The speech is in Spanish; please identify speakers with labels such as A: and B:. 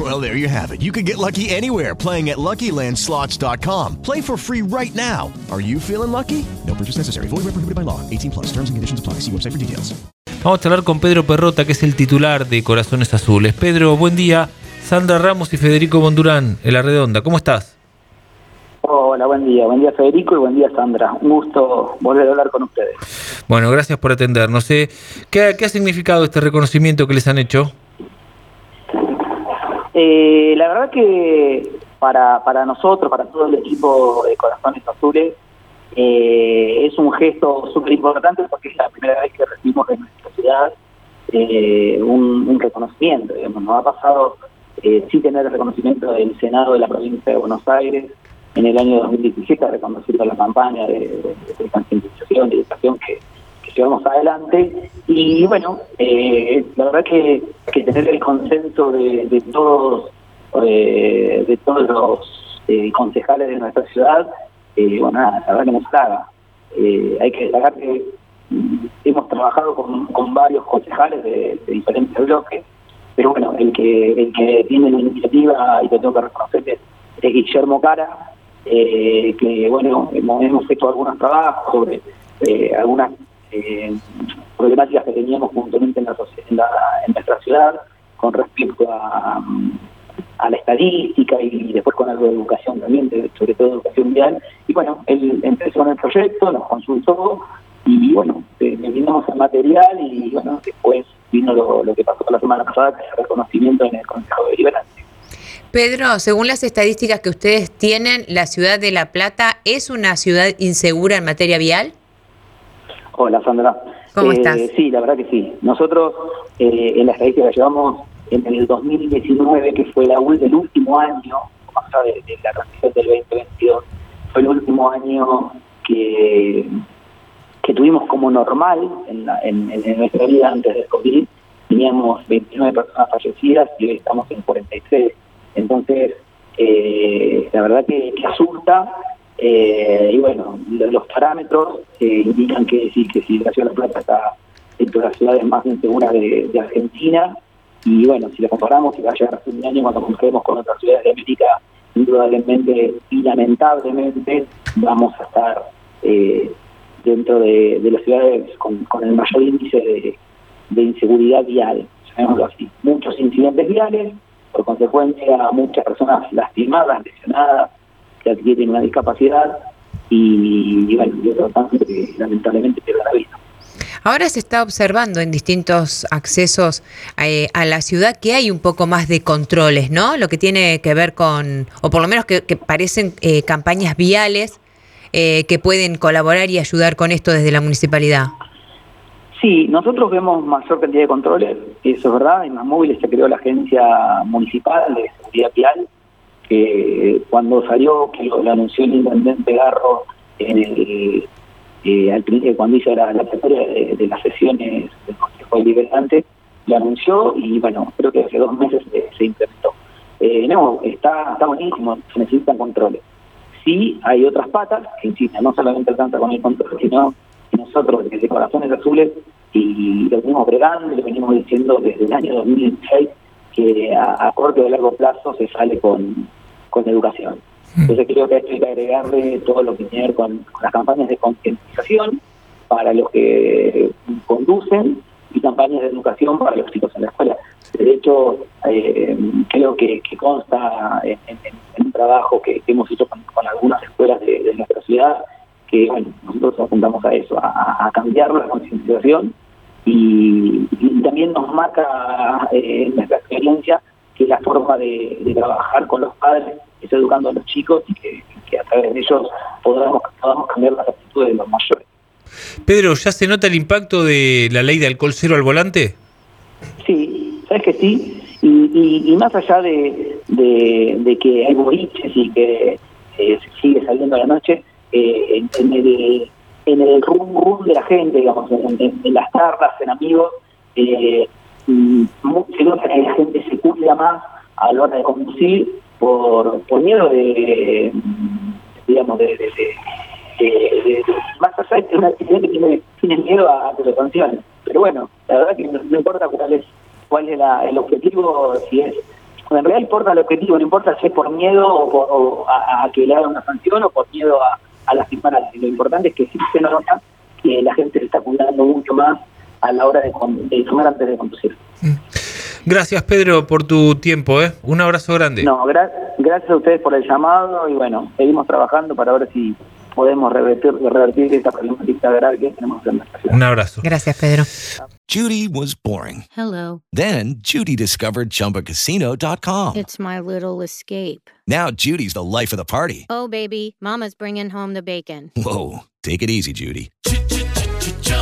A: Well, there you have it. You can get lucky anywhere playing at LuckyLandSlots.com. Play for free right now. Are you feeling lucky? No purchase necessary. Void where prohibited by law. 18 plus. Terms and conditions apply. See website for details.
B: Vamos a hablar con Pedro Perrota, que es el titular de Corazones Azules. Pedro, buen día. Sandra Ramos y Federico Bondurán, en La Redonda. ¿Cómo estás?
C: Hola, buen día. Buen día Federico y buen día Sandra. Un gusto volver a hablar con ustedes.
B: Bueno, gracias por atendernos. Eh, ¿qué, ¿Qué ha significado este reconocimiento que les han hecho?
C: Eh, la verdad que para, para nosotros, para todo el equipo de Corazones Azules, eh, es un gesto súper importante porque es la primera vez que recibimos en nuestra ciudad eh, un, un, reconocimiento. Digamos. Nos ha pasado eh, sí tener el reconocimiento del Senado de la provincia de Buenos Aires en el año 2017, reconociendo la campaña de, de, de concientización, de educación que, que, llevamos adelante. Y bueno, eh, la verdad que, que, tener el consenso de, todos eh, de todos los eh, concejales de nuestra ciudad, eh, bueno, nada, la verdad que nos hay que destacar que mm, hemos trabajado con, varios concejales de, diferentes bloques, pero bueno, el que el que tiene la iniciativa y que tengo que reconocer es, es Guillermo Cara, que bueno, hemos, hecho algunos trabajos sobre algunas problemáticas que teníamos puntualmente en, la, en, con respecto a, la estadística y después con algo de educación también, sobre todo educación vial. Y bueno, él empezó en el proyecto, nos consultó y bueno, le brindamos el material y bueno, después vino lo, que pasó la semana pasada, que es el reconocimiento en el Consejo Deliberante.
D: Pedro, según las estadísticas que ustedes tienen, ¿la ciudad de La Plata es una ciudad insegura en materia vial?
C: Hola, Sandra.
D: ¿Cómo eh, estás?
C: Sí, la verdad que sí. Nosotros eh, en la estadística llevamos en el 2019, que fue la, el último año, más allá de, de la transición del 2022, fue el último año que, que tuvimos como normal en, la, en, en nuestra vida antes del COVID. Teníamos 29 personas fallecidas y hoy estamos en 43 entonces, eh, la verdad que, que asusta, eh, y bueno, los parámetros eh, indican que sí, que sí, la ciudad de La Plata está entre las ciudades más inseguras de, Argentina, y bueno, si la comparamos, y va a llegar a fin de año cuando comparemos con otras ciudades de América, indudablemente y lamentablemente vamos a estar eh, dentro de, las ciudades con, el mayor índice de, de inseguridad vial, llamémoslo así. Muchos incidentes viales, por consecuencia muchas personas lastimadas, lesionadas, que adquieren una discapacidad y, y bueno, y otro tanto que lamentablemente pierden la vida.
D: Ahora se está observando en distintos accesos eh, a la ciudad que hay un poco más de controles, ¿no? Lo que tiene que ver con, o por lo menos que, que parecen eh, campañas viales eh, que pueden colaborar y ayudar con esto desde la municipalidad.
C: Sí, nosotros vemos mayor cantidad de controles, eso es verdad, en más móviles se creó la agencia municipal de seguridad vial, que cuando salió, que lo, anunció el intendente Garro en el, eh, al, cuando hizo la, la de, las sesiones del Consejo Deliberante, lo anunció y bueno, creo que hace dos meses se, se implementó. Eh, no, está, está buenísimo, se necesitan controles. Sí, hay otras patas que insisten, no solamente alcanza con el control, sino nosotros desde Corazones Azules y lo venimos bregando lo venimos diciendo desde el año 2016 que a, a corto y largo plazo se sale con, con educación. Entonces creo que hay que agregarle todo lo que tiene que ver con, con las campañas de concientización para los que conducen y campañas de educación para los chicos en la escuela. De hecho, eh, creo que, que consta en, en, en, un trabajo que, que hemos hecho con, con algunas escuelas de, de nuestra ciudad, que bueno, nosotros apuntamos a eso, a, a cambiar la concienciación y, y, también nos marca eh, nuestra experiencia que la forma de, de, trabajar con los padres es educando a los chicos y que, que a través de ellos podamos, podamos cambiar las actitudes de los mayores.
B: Pedro, ¿ya se nota el impacto de la ley de alcohol cero al volante?
C: Sí, sabes que sí, y, y, y más allá de, de, de, que hay boliches y que eh, se sigue saliendo a la noche, eh, en, en, el, en el rum rum de la gente, digamos, en, en las charlas, en amigos, eh, se nota que la gente se cuida más a la hora de conducir por, por miedo de, digamos, de, de, de- más allá de una actividad que tiene, tiene miedo a que lo sancionen. Pero bueno, la verdad que no, importa cuál es cuál es la- el objetivo, si es en realidad importa el objetivo, no importa si es por miedo o, por- o a, que le hagan una sanción o por miedo a, a lastimar a. Lo importante es que sí se nota que la gente se está cuidando mucho más a la hora de, de tomar antes de conducir.
B: Gracias, Pedro, por tu tiempo. ¿eh? Un abrazo grande.
C: No, gra- gracias a ustedes por el llamado y bueno, seguimos trabajando para ver si podemos revertir, revertir esta problemática grave que tenemos en nuestra ciudad.
B: Un abrazo.
D: Gracias, Pedro.
A: Judy was boring.
E: Hello.
A: Then Judy discovered ChumbaCasino.com.
E: It's my little escape.
A: Now Judy's the life of the party.
E: Oh, baby, Mama's bringing home the bacon.
A: Whoa, take it easy, Judy.